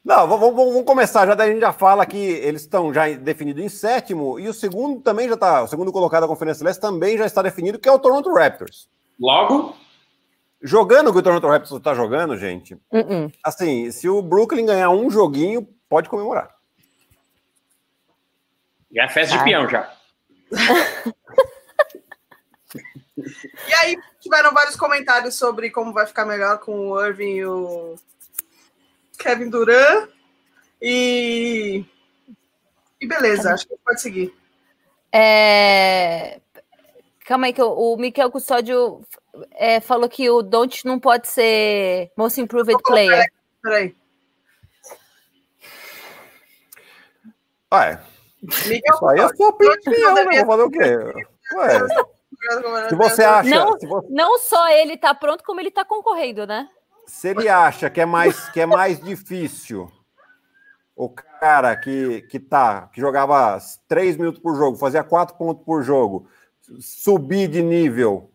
Não, vamos, vamos- vamos começar. Já daí a gente já fala que eles estão já definidos em sétimo e o segundo também já está. O segundo colocado da Conferência Leste também já está definido, que é o Toronto Raptors. logo, Jogando o que o Toronto Raptors está jogando, gente, Uh-uh. assim, se o Brooklyn ganhar um joguinho, pode comemorar. Já é festa de Ah. peão já. E aí tiveram vários comentários sobre como vai ficar melhor com o Irving e o Kevin Durant. E. E beleza, acho que pode seguir. É, Calma aí, que o, Miquel Custódio é, falou que o Don't não pode ser Most Improved Player. Peraí. Ah, é. Miguel, Isso aí é sua opinião, né? Vou fazer o quê? Ué, se você acha. Não. Se, você- Não só ele tá pronto, como ele tá concorrendo, né? se ele acha que é mais, que é mais difícil o cara que, que tá, que jogava 3 minutos por jogo, fazia 4 pontos por jogo, subir de nível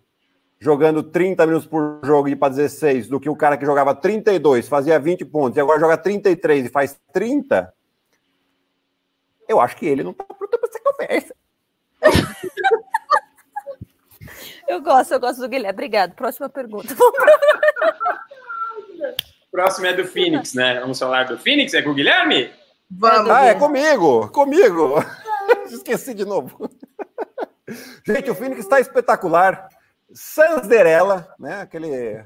jogando 30 minutos por jogo e ir para 16, do que o cara que jogava 32, fazia 20 pontos, e agora joga 33 e faz 30, eu acho que ele não tá pronto para essa conversa. Eu gosto, eu gosto do Guilherme. Obrigado. Próxima pergunta. Próximo é do Phoenix, né? Vamos falar do Phoenix? É com o Guilherme? Vamos. Ah, é comigo, comigo. Esqueci de novo. Gente, o Phoenix está espetacular. Sanderela, né? Aquele.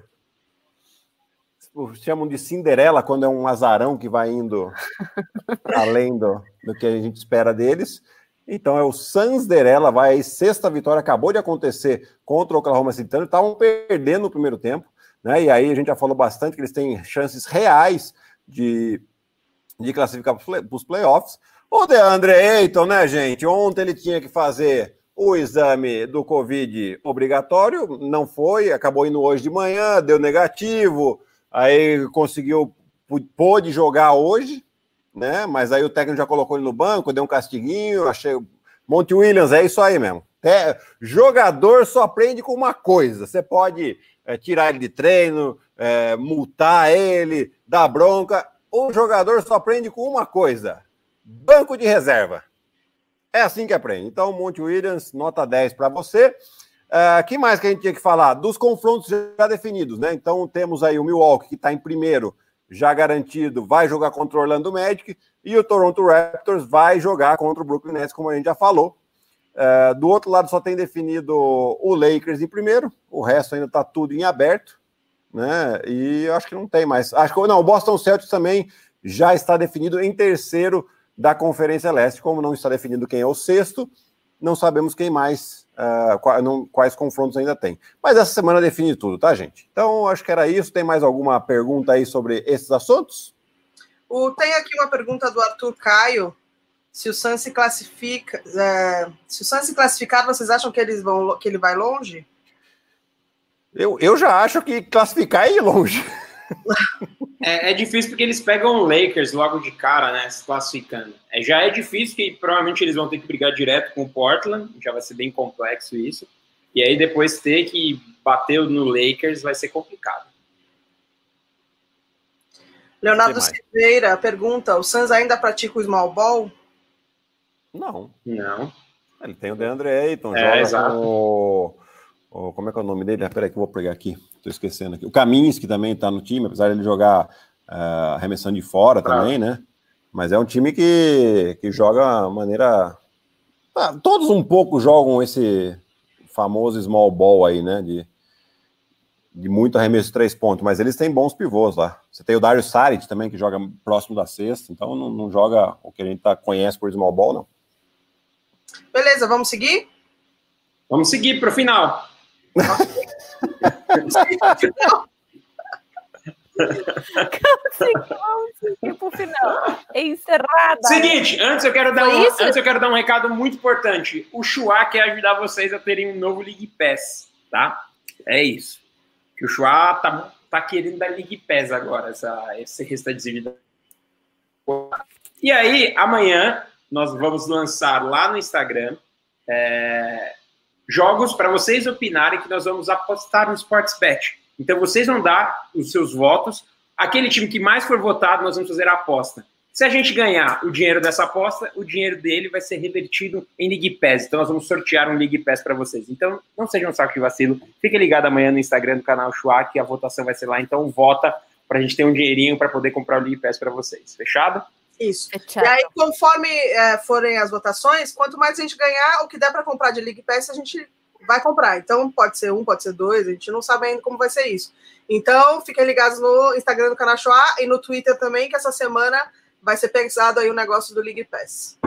Chamam de Cinderela quando é um azarão que vai indo além do, do que a gente espera deles. Então é o Sanderela, vai aí, sexta vitória, acabou de acontecer contra o Oklahoma City Thunder, estavam perdendo no primeiro tempo, né? E aí a gente já falou bastante que eles têm chances reais de, de classificar para os playoffs. O DeAndre Ayton, né, gente? Ontem ele tinha que fazer o exame do Covid obrigatório, não foi, acabou indo hoje de manhã, deu negativo, aí conseguiu, pôde jogar hoje, né? Mas aí o técnico já colocou ele no banco, deu um castiguinho, achei. Monte Williams, é isso aí mesmo. É, jogador só aprende com uma coisa: você pode é, tirar ele de treino, é, multar ele, dar bronca. o jogador só aprende com uma coisa: banco de reserva. É assim que aprende. Então, Monte Williams, nota 10 para você. Uh, que mais que a gente tinha que falar? Dos confrontos já definidos, né? Então, temos aí o Milwaukee, que está em primeiro, já garantido, vai jogar contra o Orlando Magic, e o Toronto Raptors vai jogar contra o Brooklyn Nets, como a gente já falou. Uh, do outro lado, só tem definido o Lakers em primeiro, o resto ainda está tudo em aberto, né? E acho que não tem mais. Acho que não, o Boston Celtics também já está definido em terceiro da Conferência Leste. Como não está definido quem é o sexto, não sabemos quem mais, uh, não, quais confrontos ainda tem. Mas essa semana define tudo, tá, gente? Então, acho que era isso. Tem mais alguma pergunta aí sobre esses assuntos? O, tem aqui uma pergunta do Arthur Caio. Se o San se classifica, é, se o San se classificar, vocês acham que eles vão, que ele vai longe? Eu, eu já acho que classificar é ir longe. É, é, difícil porque eles pegam o Lakers logo de cara, né? Se classificando. É, já é difícil que provavelmente eles vão ter que brigar direto com o Portland, já vai ser bem complexo isso. E aí depois ter que bater no Lakers vai ser complicado. Leonardo Silveira pergunta: o Suns ainda pratica o small ball? Não. Não. Ele tem o DeAndre Ayton, é, joga exato. com o, Como é que é o nome dele? Ah, peraí que eu vou pegar aqui. Estou esquecendo aqui. O Kaminsky também está no time, apesar de ele jogar uh, arremessando de fora claro. também, né? Mas é um time que, que joga maneira. Ah, todos um pouco jogam esse famoso small ball aí, né? De, de muito arremesso de três pontos, mas eles têm bons pivôs lá. Você tem o Dario Saric também, que joga próximo da sexta, então não, não joga o que a gente tá, conhece por small ball, não. Beleza, vamos seguir? Vamos seguir para o final. Pro final. Encerrada. Seguinte, antes eu quero dar um, antes eu quero dar um recado muito importante. O Chua quer ajudar vocês a terem um novo League Pass, tá? É isso. Que o Chua tá, tá querendo dar League Pass agora, essa, esse restante E aí, amanhã nós vamos lançar lá no Instagram é, jogos para vocês opinarem que nós vamos apostar no Sportsbet. Então vocês vão dar os seus votos. Aquele time que mais for votado, nós vamos fazer a aposta. Se a gente ganhar o dinheiro dessa aposta, o dinheiro dele vai ser revertido em League Pass. Então nós vamos sortear um League Pass para vocês. Então não seja um saco de vacilo. Fique ligado amanhã no Instagram do canal Chua, que a votação vai ser lá. Então vota para a gente ter um dinheirinho para poder comprar o League Pass para vocês. Fechado? Isso. É e aí, conforme é, forem as votações, quanto mais a gente ganhar, o que der para comprar de League Pass, a gente vai comprar. Então, pode ser um, pode ser dois, a gente não sabe ainda como vai ser isso. Então, fiquem ligados no Instagram do Canachoá e no Twitter também, que essa semana vai ser pensado aí o negócio do League Pass.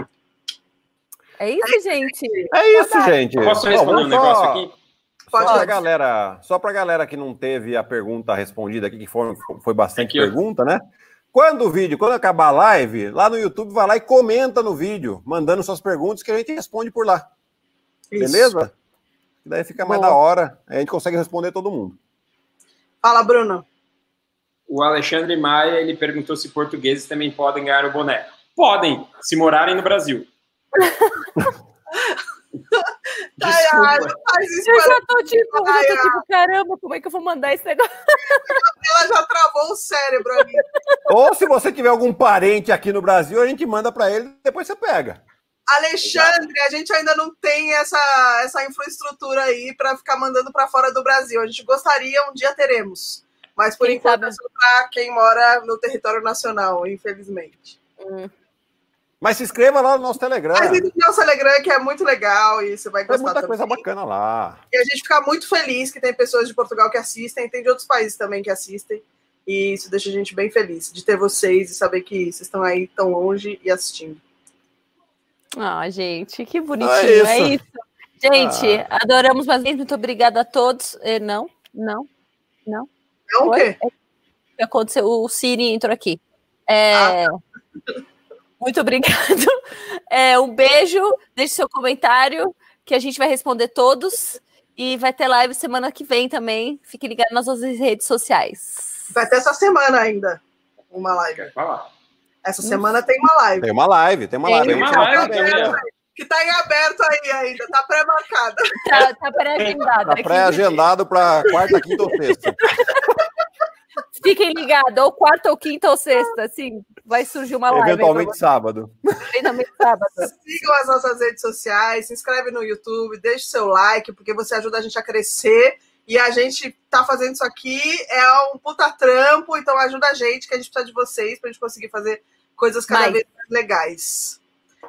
É isso, gente. É isso, gente. Posso responder um negócio aqui? Pode. Só para galera, só para galera que não teve a pergunta respondida aqui, que foi, foi bastante pergunta, né? Quando o vídeo, quando acabar a live, lá no YouTube, vai lá e comenta no vídeo, mandando suas perguntas que a gente responde por lá. Isso. Beleza? Daí fica mais Boa. da hora, a gente consegue responder todo mundo. Fala, Bruno. O Alexandre Maia, ele perguntou se portugueses também podem ganhar o boné. Podem, se morarem no Brasil. Desculpa. faz isso eu já tô tipo, eu já tô tipo, caramba, como é que eu vou mandar esse negócio? Ela já travou o cérebro ali. Ou se você tiver algum parente aqui no Brasil, a gente manda para ele, depois você pega. Alexandre, a gente ainda não tem essa, essa infraestrutura aí para ficar mandando para fora do Brasil. A gente gostaria, um dia teremos. Mas por quem enquanto sabe? é só para quem mora no território nacional, infelizmente. Hum. Mas se inscreva lá no nosso Telegram. Mas no nosso Telegram, que é muito legal e você vai gostar. Tem muita também. coisa bacana lá. E a gente fica muito feliz que tem pessoas de Portugal que assistem, tem de outros países também que assistem. E isso deixa a gente bem feliz de ter vocês e saber que vocês estão aí tão longe e assistindo. Ah, gente, que bonitinho. É isso. É isso. Gente, ah. adoramos mais muito obrigada a todos. Eh, não, não, não. Não o quê? É, aconteceu, o Siri entrou aqui. É... Ah. Muito obrigado. É, um beijo, deixe seu comentário, que a gente vai responder todos. E vai ter live semana que vem também. Fique ligado nas nossas redes sociais. Vai ter essa semana ainda uma live. Essa semana tem uma live. Tem uma live, tem uma live. Tem uma live, tá que está em aberto aí ainda, está pré-marcada. Está tá pré-agendado. Está pré-agendado para quarta, quinta ou sexta. Fiquem ligados, ou quarta, ou quinta, ou sexta, assim, vai surgir uma live. Eventualmente sábado. Eventualmente sábado. Sigam as nossas redes sociais, se inscreve no YouTube, deixe seu like, porque você ajuda a gente a crescer. E a gente tá fazendo isso aqui, é um puta trampo, então ajuda a gente, que a gente precisa de vocês pra gente conseguir fazer coisas cada Vai. vez mais legais.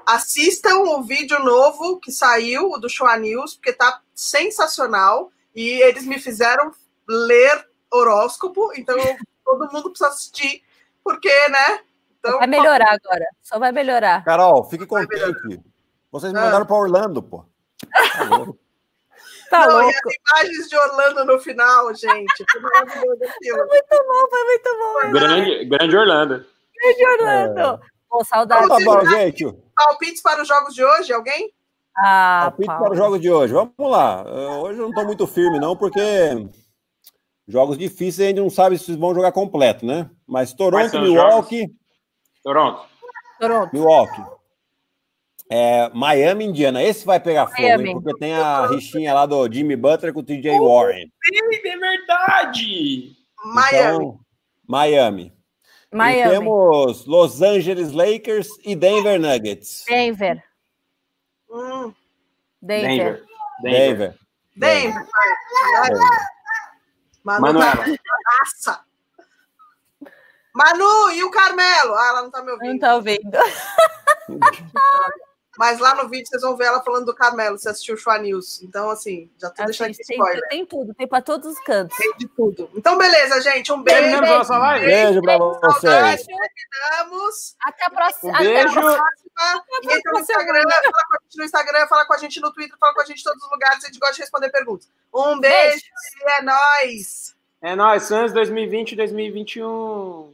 Assistam o vídeo novo que saiu, o do Show News, porque tá sensacional. E eles me fizeram ler horóscopo, então todo mundo precisa assistir, porque, né? Então, Vai melhorar agora, só vai melhorar. Carol, fique contente. Vocês me Ah. mandaram para Orlando, pô. Tá louco. Tá Não, e louco. as imagens de Orlando no final, gente. Foi. Muito bom, foi muito bom. Grande, grande Orlando. Beijo, Orlando. Pô, saudade. Então tá bom, gente. Palpites para os jogos de hoje, alguém? Ah, Palpite Paulo. para os jogos de hoje. Vamos lá. Uh, Hoje eu não estou muito firme, não, porque jogos difíceis a gente não sabe se vocês vão jogar completo, né? Mas Toronto, Milwaukee, Toronto. Toronto. Milwaukee. É, Miami, Indiana. Esse vai pegar fogo, hein? Porque tem a rixinha lá do Jimmy Butler com o TJ Warren. É verdade! Miami. Então, Miami. E Miami. temos Los Angeles Lakers e Denver Nuggets. Denver. Hum, Denver. Denver. Denver. Denver. Denver. Manu Manuela. tá Nossa. Manu, e o Carmelo? Ah, ela não tá me Não ouvindo. tá ouvindo. Mas lá no vídeo vocês vão ver ela falando do Carmelo, você assistiu o Show News. Então, assim, já tô deixando aqui Assiste, tem, spoiler. tem tudo, tem pra todos os cantos. Tem de tudo. Então, beleza, gente. Um beijo. Terminamos a nossa live? Beijo pra vocês. Terminamos. Até a próxima. Um até a beijo. próxima. E entra no Instagram, fala com a gente no Instagram, fala com a gente no Twitter, fala com a gente em todos os lugares. A gente gosta de responder perguntas. Um beijo, Beijo. e é nóis! É nóis, Suns 2020 2021.